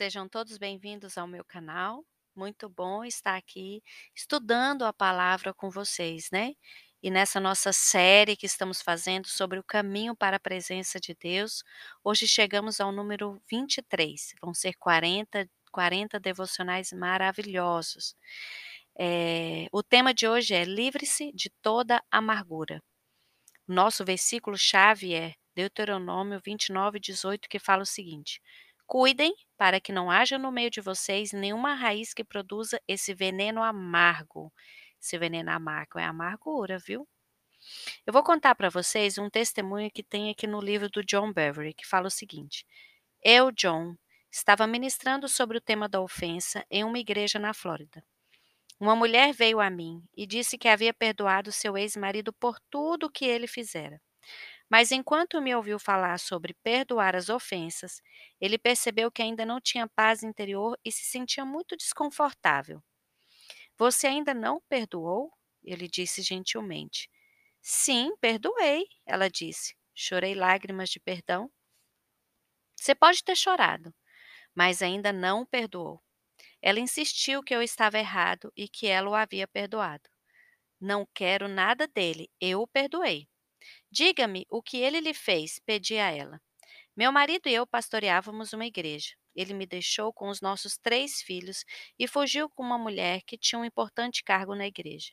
Sejam todos bem-vindos ao meu canal. Muito bom estar aqui estudando a palavra com vocês, né? E nessa nossa série que estamos fazendo sobre o caminho para a presença de Deus, hoje chegamos ao número 23. Vão ser 40, 40 devocionais maravilhosos. É, o tema de hoje é Livre-se de toda amargura. Nosso versículo-chave é Deuteronômio 29, 18, que fala o seguinte: Cuidem para que não haja no meio de vocês nenhuma raiz que produza esse veneno amargo. Esse veneno amargo é amargura, viu? Eu vou contar para vocês um testemunho que tem aqui no livro do John Beverly, que fala o seguinte: Eu, John, estava ministrando sobre o tema da ofensa em uma igreja na Flórida. Uma mulher veio a mim e disse que havia perdoado seu ex-marido por tudo o que ele fizera. Mas enquanto me ouviu falar sobre perdoar as ofensas, ele percebeu que ainda não tinha paz interior e se sentia muito desconfortável. Você ainda não perdoou? Ele disse gentilmente. Sim, perdoei, ela disse. Chorei lágrimas de perdão. Você pode ter chorado, mas ainda não perdoou. Ela insistiu que eu estava errado e que ela o havia perdoado. Não quero nada dele, eu o perdoei. Diga-me o que ele lhe fez, pedi a ela. Meu marido e eu pastoreávamos uma igreja. Ele me deixou com os nossos três filhos e fugiu com uma mulher que tinha um importante cargo na igreja.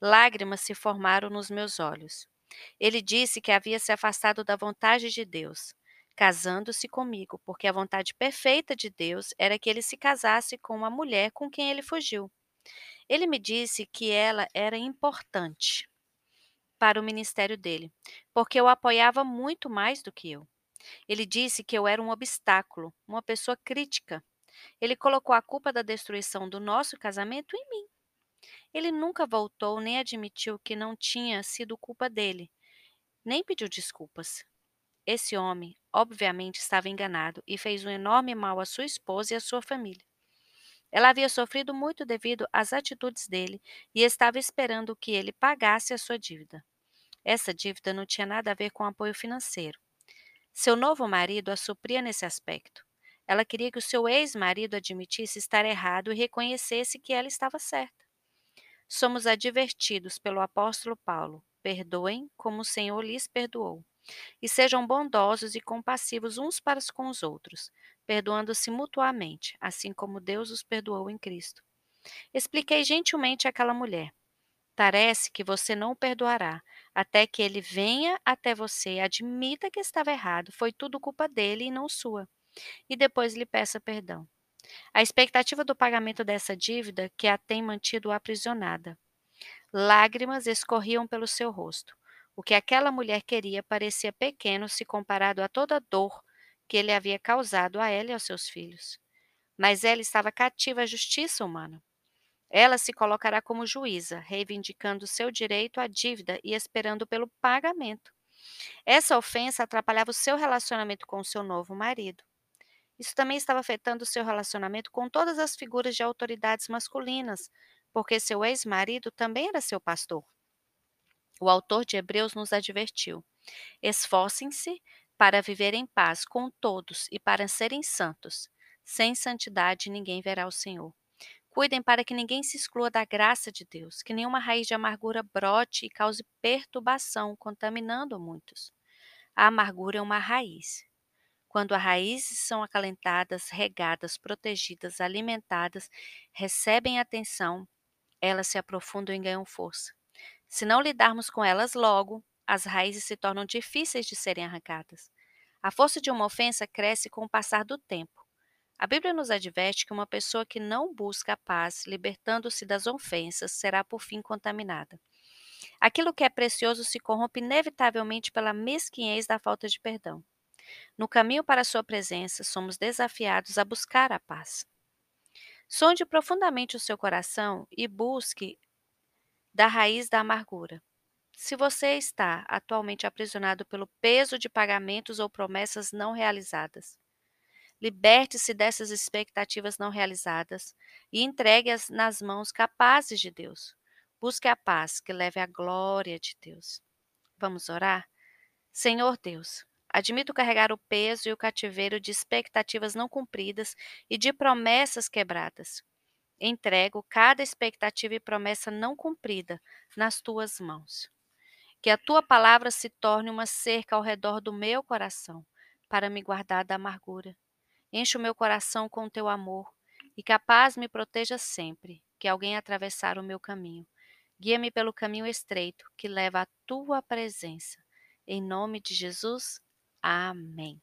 Lágrimas se formaram nos meus olhos. Ele disse que havia se afastado da vontade de Deus, casando-se comigo, porque a vontade perfeita de Deus era que ele se casasse com uma mulher com quem ele fugiu. Ele me disse que ela era importante para o ministério dele, porque eu apoiava muito mais do que eu. Ele disse que eu era um obstáculo, uma pessoa crítica. Ele colocou a culpa da destruição do nosso casamento em mim. Ele nunca voltou nem admitiu que não tinha sido culpa dele, nem pediu desculpas. Esse homem, obviamente, estava enganado e fez um enorme mal à sua esposa e à sua família. Ela havia sofrido muito devido às atitudes dele e estava esperando que ele pagasse a sua dívida. Essa dívida não tinha nada a ver com apoio financeiro. Seu novo marido a supria nesse aspecto. Ela queria que o seu ex-marido admitisse estar errado e reconhecesse que ela estava certa. Somos advertidos pelo apóstolo Paulo: perdoem como o Senhor lhes perdoou. E sejam bondosos e compassivos uns para com os outros, perdoando-se mutuamente, assim como Deus os perdoou em Cristo. Expliquei gentilmente àquela mulher: Parece que você não o perdoará, até que ele venha até você admita que estava errado, foi tudo culpa dele e não sua, e depois lhe peça perdão. A expectativa do pagamento dessa dívida que a tem mantido aprisionada. Lágrimas escorriam pelo seu rosto. O que aquela mulher queria parecia pequeno se comparado a toda a dor que ele havia causado a ela e aos seus filhos. Mas ela estava cativa à justiça humana. Ela se colocará como juíza, reivindicando seu direito à dívida e esperando pelo pagamento. Essa ofensa atrapalhava o seu relacionamento com seu novo marido. Isso também estava afetando o seu relacionamento com todas as figuras de autoridades masculinas, porque seu ex-marido também era seu pastor. O autor de Hebreus nos advertiu: esforcem-se para viver em paz com todos e para serem santos. Sem santidade ninguém verá o Senhor. Cuidem para que ninguém se exclua da graça de Deus, que nenhuma raiz de amargura brote e cause perturbação, contaminando muitos. A amargura é uma raiz. Quando as raízes são acalentadas, regadas, protegidas, alimentadas, recebem atenção, elas se aprofundam e ganham força. Se não lidarmos com elas logo, as raízes se tornam difíceis de serem arrancadas. A força de uma ofensa cresce com o passar do tempo. A Bíblia nos adverte que uma pessoa que não busca a paz, libertando-se das ofensas, será por fim contaminada. Aquilo que é precioso se corrompe inevitavelmente pela mesquinhez da falta de perdão. No caminho para a sua presença, somos desafiados a buscar a paz. Sonde profundamente o seu coração e busque da raiz da amargura. Se você está atualmente aprisionado pelo peso de pagamentos ou promessas não realizadas, liberte-se dessas expectativas não realizadas e entregue-as nas mãos capazes de Deus. Busque a paz que leve à glória de Deus. Vamos orar? Senhor Deus, Admito carregar o peso e o cativeiro de expectativas não cumpridas e de promessas quebradas. Entrego cada expectativa e promessa não cumprida nas tuas mãos. Que a tua palavra se torne uma cerca ao redor do meu coração, para me guardar da amargura. Enche o meu coração com o teu amor e que a paz me proteja sempre que alguém atravessar o meu caminho. Guia-me pelo caminho estreito que leva à tua presença. Em nome de Jesus, amém.